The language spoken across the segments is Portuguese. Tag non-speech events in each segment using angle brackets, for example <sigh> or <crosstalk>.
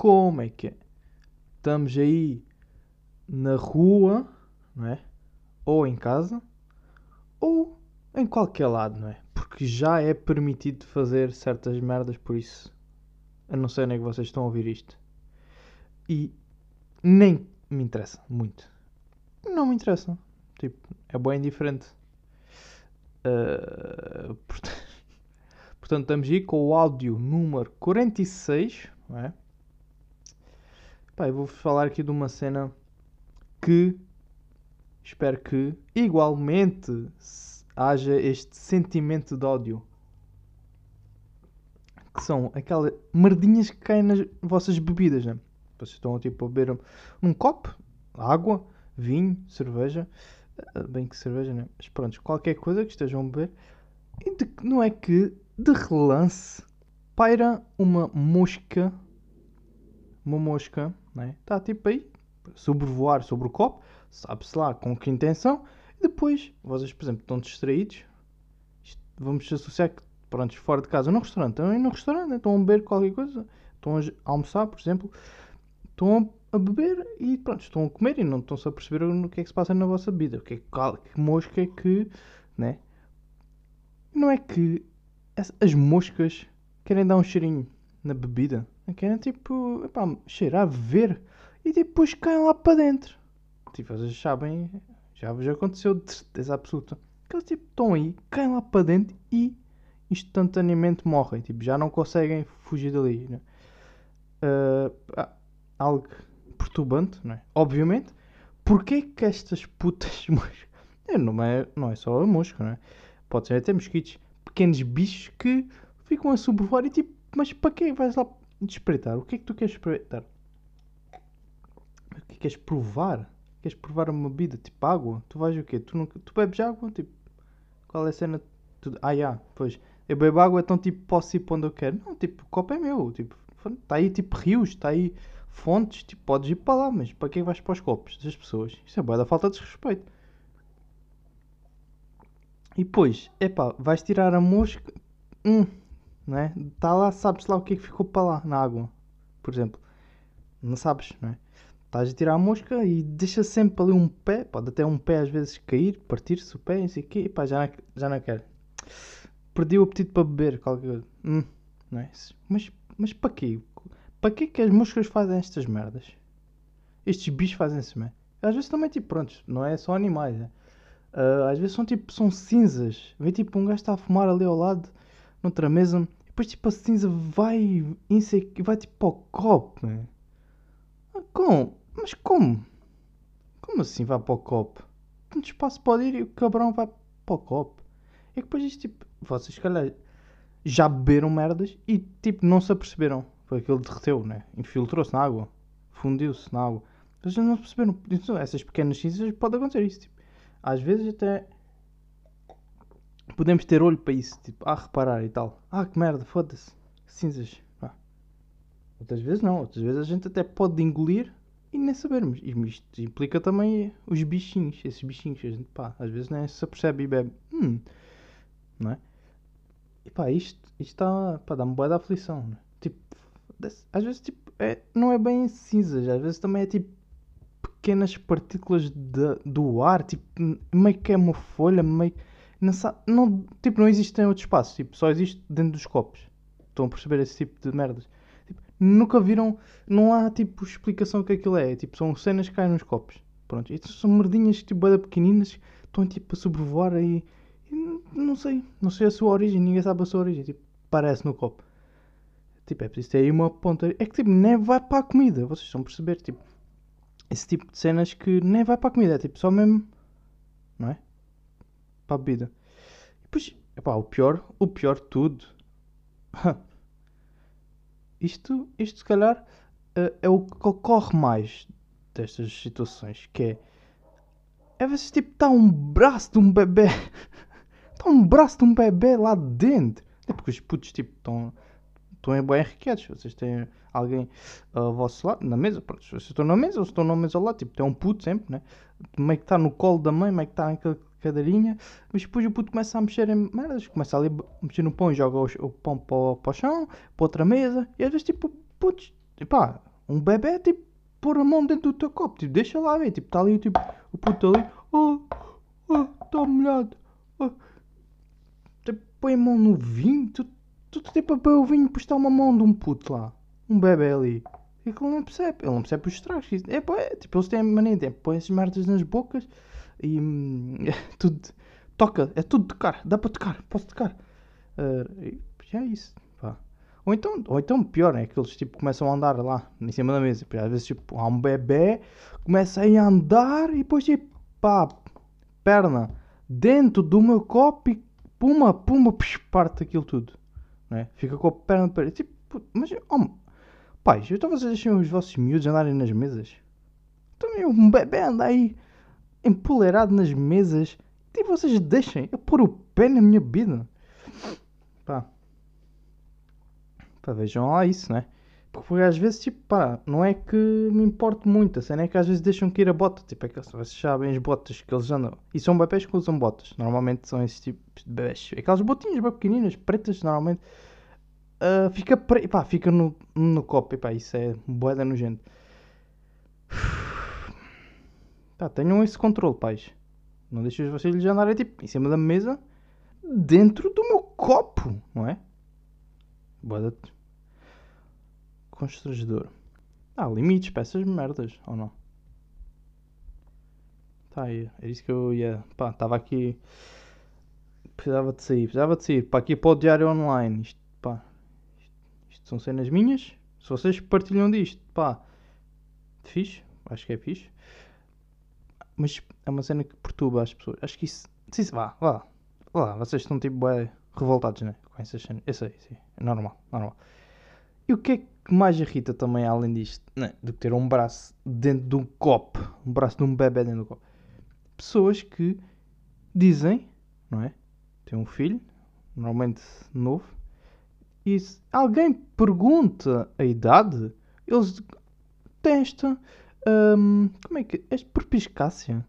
como é que é? Estamos aí na rua, não é? Ou em casa, ou em qualquer lado, não é? Porque já é permitido fazer certas merdas por isso. A não ser nem que vocês estão a ouvir isto. E nem me interessa muito. Não me interessa. Tipo, é bem diferente. Uh, portanto, <laughs> portanto, estamos aí com o áudio número 46, não é? Pá, eu vou falar aqui de uma cena que espero que igualmente haja este sentimento de ódio. Que são aquelas merdinhas que caem nas vossas bebidas, né? Vocês estão tipo a beber um copo, água, vinho, cerveja. Eh, bem que cerveja, né? Mas pronto, qualquer coisa que estejam a beber. E de, não é que de relance paira uma mosca. Uma mosca, né? Está tipo aí, sobrevoar sobre o copo, sabe-se lá com que intenção. E depois, vocês, por exemplo, estão distraídos. Vamos associar que, pronto, fora de casa, no restaurante. Estão no restaurante, estão a beber qualquer coisa. Estão a almoçar, por exemplo estão a beber e pronto, estão a comer e não estão-se a perceber o que é que se passa na vossa vida. O que, é, que mosca é que, né? Não é que as moscas querem dar um cheirinho na bebida. Querem tipo, epá, cheirar, ver e depois caem lá para dentro. Tipo, vocês sabem, já vos aconteceu de certeza absoluta. Que eles tipo, estão aí, caem lá para dentro e instantaneamente morrem. Tipo, já não conseguem fugir dali. Né? Uh, algo perturbante, não é? Obviamente. Porquê que estas putas <laughs> moscas. Não é, não é só a mosca, não é? Pode ser até mosquitos. Pequenos bichos que ficam a sobrevoar e tipo, mas para que vais lá espreitar? O que é que tu queres espreitar? O que é queres provar? Queres provar uma bebida tipo água? Tu vais o quê? Tu, nunca, tu bebes água? Tipo, qual é a cena? Tu, ah, já, pois. Eu bebo água, então tipo, posso ir para onde eu quero. Não, tipo, o copo é meu. Tipo, está aí tipo rios, está aí fontes, tipo, podes ir para lá, mas para que vais para os copos das pessoas? Isso é boa da falta de respeito. E depois, epá, vais tirar a mosca, hum, não é? Está lá, sabes lá o que é que ficou para lá na água, por exemplo. Não sabes, não é? Estás a tirar a mosca e deixa sempre ali um pé, pode até um pé às vezes cair, partir-se o pé, não sei o quê, epá, já não, já não quero. Perdi o apetite para beber, qualquer coisa. Hum, não é? Mas, mas para quê? Para que é que as moscas fazem estas merdas? Estes bichos fazem essa merda. Às vezes também, tipo, pronto, não é só animais, né? Uh, às vezes são tipo, são cinzas. Vê tipo um gajo está a fumar ali ao lado, noutra mesa, depois tipo a cinza vai, vai tipo para o copo, né? Ah, como? Mas como? Como assim vai para o copo? Tanto espaço pode ir e o cabrão vai para o copo. É que depois isto tipo, vocês calhar já beberam merdas e tipo não se aperceberam. Foi aquilo derreteu, né? Infiltrou-se na água. Fundiu-se na água. Mas não perceberam. Essas pequenas cinzas pode acontecer isso. Tipo, às vezes até podemos ter olho para isso. Tipo, a reparar e tal. Ah, que merda, foda-se. Cinzas. Ah. Outras vezes não. Outras vezes a gente até pode engolir e nem sabermos. E isto implica também os bichinhos. Esses bichinhos. A gente, pá, às vezes nem se apercebe e bebe. Hum. Não é? E pá, isto está. Pá, dá-me boa da aflição. Né? Tipo, às vezes tipo, é, não é bem cinzas, às vezes também é tipo pequenas partículas de, do ar, tipo, meio que é uma folha, meio não, não, tipo, não existe em outro espaço, tipo, só existe dentro dos copos. Estão a perceber esse tipo de merdas? Tipo, nunca viram, não há tipo explicação o que aquilo é, tipo, são cenas que caem nos copos. Pronto, são merdinhas tipo bada pequeninas, estão tipo a sobrevoar aí, não sei, não sei a sua origem, ninguém sabe a sua origem, tipo, parece no copo. Tipo, é preciso ter aí uma ponta. É que tipo, nem vai para a comida. Vocês estão a perceber? Tipo, esse tipo de cenas que nem vai para a comida. É tipo, só mesmo. Não é? Para a bebida. E depois, epá, o pior, o pior de tudo. isto, isto se calhar uh, é o que ocorre mais destas situações. Que é. É vezes tipo, está um braço de um bebê. Está <laughs> um braço de um bebê lá dentro. É porque os putos tipo estão estão bem enriquedos. Vocês têm alguém ao vosso lado, na mesa, pronto, vocês estão na mesa, ou estão na mesa ao lado, tipo, tem um puto sempre, né? Meio que está no colo da mãe, meio que está naquela cadeirinha, mas depois o puto começa a mexer em merdas, começa ali a mexer no pão e joga o, o pão para o, chão, para outra mesa, e às vezes, tipo, putos, pá, Um bebê é tipo pôr a mão dentro do teu copo. Tipo, deixa lá ver. Tipo, está ali tipo, o puto ali. Oh, oh, está molhado. Oh. Tipo, põe a mão no vinho. Tu, tu, tu tipo, para vinho, depois está uma mão de um puto lá. Um bebê ali. E que ele não percebe. Ele não percebe os estragos. É, pô, é, tipo, eles têm mania. É, põe essas merdas nas bocas e hum, <laughs> é tudo. Toca, é tudo tocar. Dá para tocar, posso tocar. Uh, e, é isso. Pá. Ou então, ou então pior, é que eles tipo, começam a andar lá em cima da mesa. Às vezes tipo, há um bebê, começa a andar e depois tipo, pá, perna dentro do meu copo e puma, puma, psh, parte aquilo tudo. Né? Fica com a perna para tipo, mas, oh, pais, então vocês deixam os vossos miúdos andarem nas mesas? Também então, um bebê anda aí empoleirado nas mesas e tipo, vocês deixem eu pôr o pé na minha vida. Pá. Pá, vejam lá isso, né? Porque às vezes, tipo, pá, não é que me importe muito, a cena é que às vezes deixam que ir a bota. Tipo, é que vocês sabem as botas que eles andam. E são bebés que usam botas. Normalmente são esses tipos de bebés. Aquelas botinhas bem pequeninas, pretas, normalmente. Uh, fica pre... pá, fica no, no copo. E pá, isso é boeda nojento. <sighs> Pá, tenham esse controle, pais. Não deixem os vocês andarem tipo em cima da mesa dentro do meu copo, não é? Boa constrangedor. Há limites para essas merdas, ou não? Tá aí, é isso que eu ia. Pá, estava aqui. Precisava de sair, precisava de sair. Para aqui para o diário online. Isto, pá. Isto, são cenas minhas. Se vocês partilham disto, pá. Fixe, acho que é fixe. Mas é uma cena que perturba as pessoas. Acho que isso. Sim, vá, vá. Vá, vocês estão tipo é, revoltados, né? Com essas cenas. Eu sei, sim. É normal, normal. E o que é que mais irrita também, além disto, né? do que ter um braço dentro de um copo, um braço de um bebê dentro do copo? Pessoas que dizem, não é? Tem um filho, normalmente novo, e se alguém pergunta a idade, eles têm esta. Hum, como é que. Esta perpiscácia.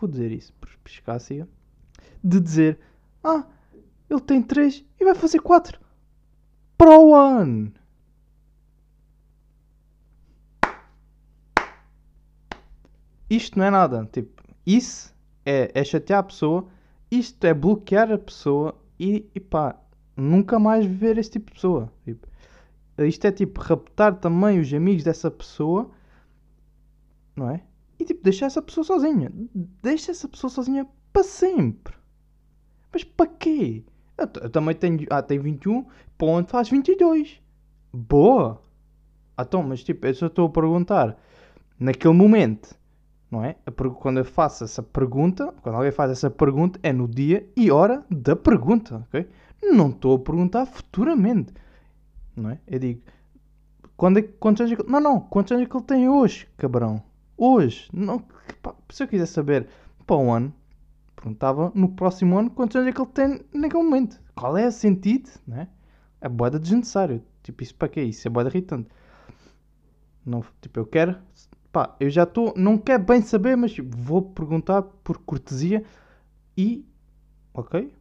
Vou dizer isso, perpiscácia. De dizer: Ah, ele tem 3 e vai fazer 4 para o ano. Isto não é nada. Tipo, isso é, é chatear a pessoa, isto é bloquear a pessoa e, e pá, nunca mais ver esse tipo de pessoa. Tipo, isto é tipo raptar também os amigos dessa pessoa, não é? E tipo, deixar essa pessoa sozinha. Deixa essa pessoa sozinha para sempre. Mas para quê? Eu, eu, também tenho. Ah, tem 21, ponto, faz 22. Boa! Ah, então, mas tipo, eu só estou a perguntar. Naquele momento, não é? Quando eu faço essa pergunta, quando alguém faz essa pergunta, é no dia e hora da pergunta, ok? Não estou a perguntar futuramente, não é? Eu digo, quando é, quantos anos é que, Não, não, quantos anos é que ele tem hoje, cabrão? Hoje. Não, pá, se eu quiser saber para um ano, perguntava no próximo ano quantos anos é que ele tem naquele momento. Qual é o sentido, né? É boeda desnecessário. Tipo, isso para quê? Isso é boeda irritante. Não, tipo, eu quero. Pá, eu já estou. Não quero bem saber, mas vou perguntar por cortesia e. Ok?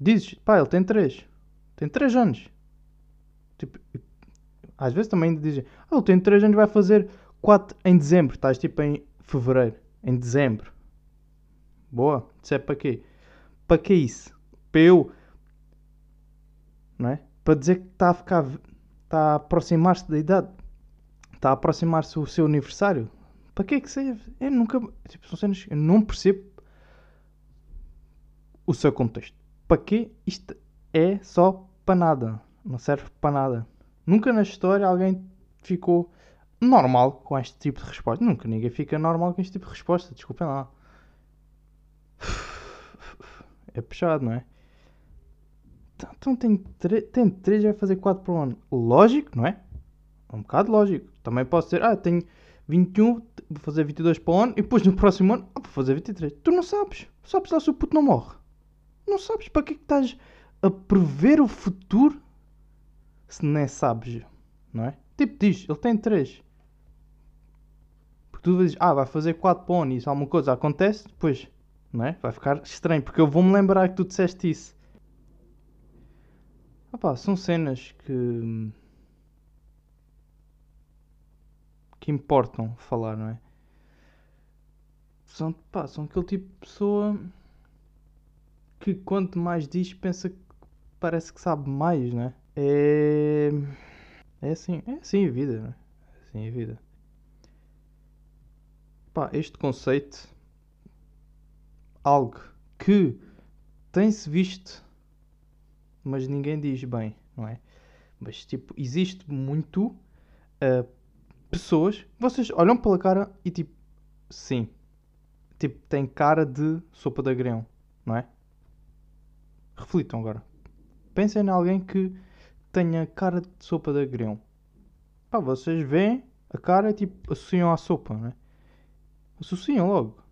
Dizes, pá, ele tem 3. Tem 3 anos. Tipo, às vezes também dizem, ah, ele tem 3 anos, vai fazer 4 em dezembro. Estás tipo em fevereiro. Em dezembro. Boa. Isso é para quê? Para que isso? Para eu. Não é? Para dizer que está a ficar. Está a aproximar-se da idade. Está a aproximar-se o seu aniversário. Para que é que serve? Eu nunca. Tipo, são cenas. Eu não percebo o seu contexto. Para que isto é só para nada? Não serve para nada. Nunca na história alguém ficou normal com este tipo de resposta. Nunca ninguém fica normal com este tipo de resposta. Desculpem lá. <sighs> É puxado, não é? Então, então tem, tem 3 vai fazer 4 por ano. Lógico, não é? É um bocado lógico. Também posso dizer, ah, tenho 21, vou fazer 22 para o ano e depois no <laughs> próximo ano ah, vou fazer 23. Tu não sabes. Sabes lá se o puto não morre. Não sabes para que é que estás a prever o futuro se nem sabes, não é? Tipo, diz, ele tem 3. Porque tu dizes, ah, vai fazer 4 para o ano e se alguma coisa acontece, depois não é? Vai ficar estranho, porque eu vou-me lembrar que tu disseste isso. Opa, são cenas que. Que importam falar, não é? São, pá, são aquele tipo de pessoa que quanto mais diz, pensa que parece que sabe mais, não é? É, é assim, é assim a vida, não é? É assim a vida. Pá, este conceito, algo que tem-se visto, mas ninguém diz bem, não é? Mas tipo, existe muito uh, pessoas, vocês olham pela cara e tipo, sim, tipo, tem cara de sopa de agrião, não é? Reflitam agora. Pensem em alguém que tenha cara de sopa de agrião. Pá, vocês veem a cara e tipo, associam à sopa, não é? Associam logo.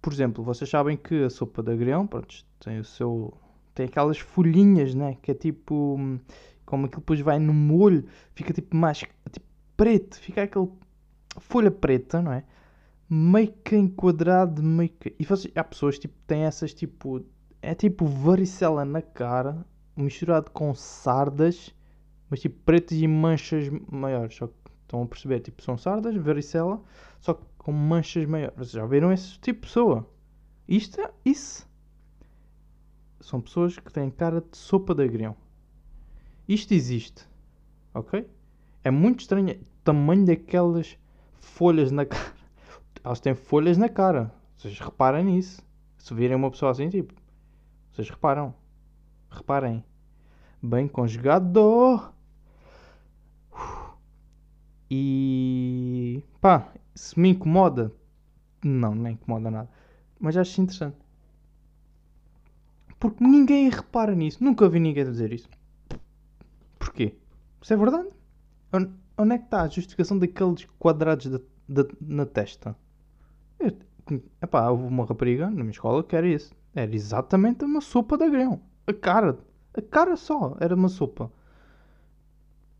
Por exemplo, vocês sabem que a sopa de agrião, pronto, tem o seu tem aquelas folhinhas, né? Que é tipo. Como aquilo depois vai no molho, fica tipo mais. Tipo preto, fica aquele. Folha preta, não é? Meio que enquadrado, meio que. E vocês, há pessoas tipo têm essas tipo. É tipo varicela na cara, misturado com sardas, mas tipo pretas e manchas maiores. Só que estão a perceber? Tipo, são sardas, varicela, só que com manchas maiores. Vocês já viram esse tipo de pessoa? Isto é isso são pessoas que têm cara de sopa de agrião. Isto existe. Ok? É muito estranho o tamanho daquelas folhas na cara. <laughs> Elas têm folhas na cara. Vocês reparem nisso. Se virem uma pessoa assim, tipo. Vocês reparam. Reparem. Bem conjugado. E. pá, se me incomoda. Não, não incomoda nada. Mas acho interessante. Porque ninguém repara nisso. Nunca vi ninguém dizer isso. Porquê? Isso é verdade? Onde é que está a justificação daqueles quadrados da, da, na testa? epá, houve uma rapariga na minha escola que era isso. Era exatamente uma sopa de agrião. A cara. A cara só era uma sopa.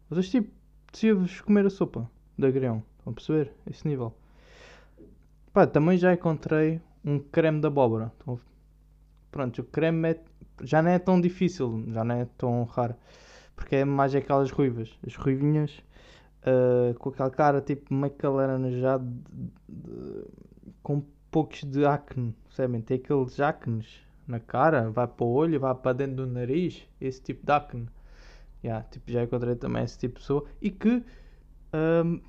Vocês tipo, deciam-vos comer a sopa de agrião. Estão a perceber? Esse nível. Pá, também já encontrei um creme de abóbora. Pronto, o creme é, já não é tão difícil, já não é tão raro. Porque é mais aquelas ruivas, as ruivinhas uh, com aquela cara tipo meio calaranjado, com poucos de acne, percebem? Tem aqueles acnes na cara, vai para o olho, vai para dentro do nariz, esse tipo de acne. Yeah, tipo, já encontrei também esse tipo de pessoa e que um,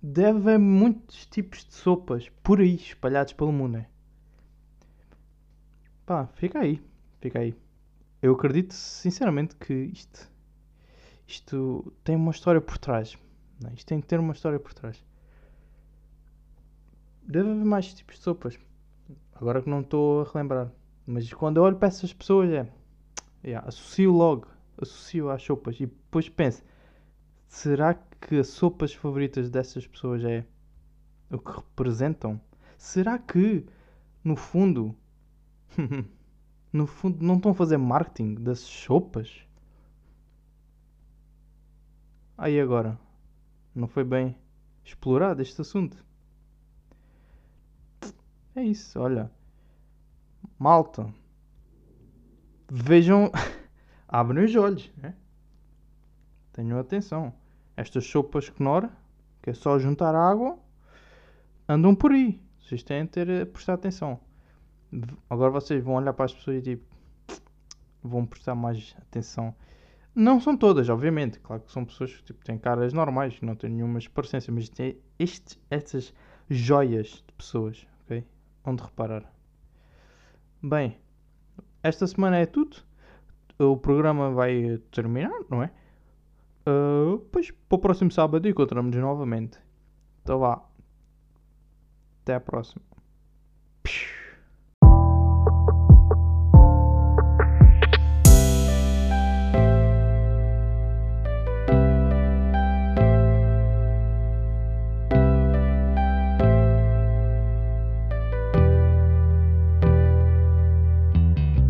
deve haver muitos tipos de sopas por aí espalhados pelo mundo. Né? Pá, fica aí. Fica aí. Eu acredito sinceramente que isto, isto tem uma história por trás. Não, é? isto tem que ter uma história por trás. Deve haver mais tipos de sopas. Agora que não estou a relembrar. Mas quando eu olho para essas pessoas é. Yeah, associo logo. Associo às sopas. E depois penso. Será que as sopas favoritas dessas pessoas é o que representam? Será que, no fundo, <laughs> no fundo, não estão a fazer marketing das sopas? Aí agora, não foi bem explorado este assunto? É isso, olha. Malta, vejam, <laughs> abrem os olhos, né? Tenham atenção. Estas sopas Knorr, que é só juntar água, andam por aí. Vocês têm de ter, prestar atenção. Agora vocês vão olhar para as pessoas e tipo, <tsk> vão prestar mais atenção. Não são todas, obviamente. Claro que são pessoas que tipo, têm caras normais, não têm nenhuma parecência, mas estes, estas joias de pessoas, ok? Onde reparar. Bem, esta semana é tudo. O programa vai terminar, não é? Uh, pois para o próximo sábado encontramos novamente. Então vá. Até a próxima.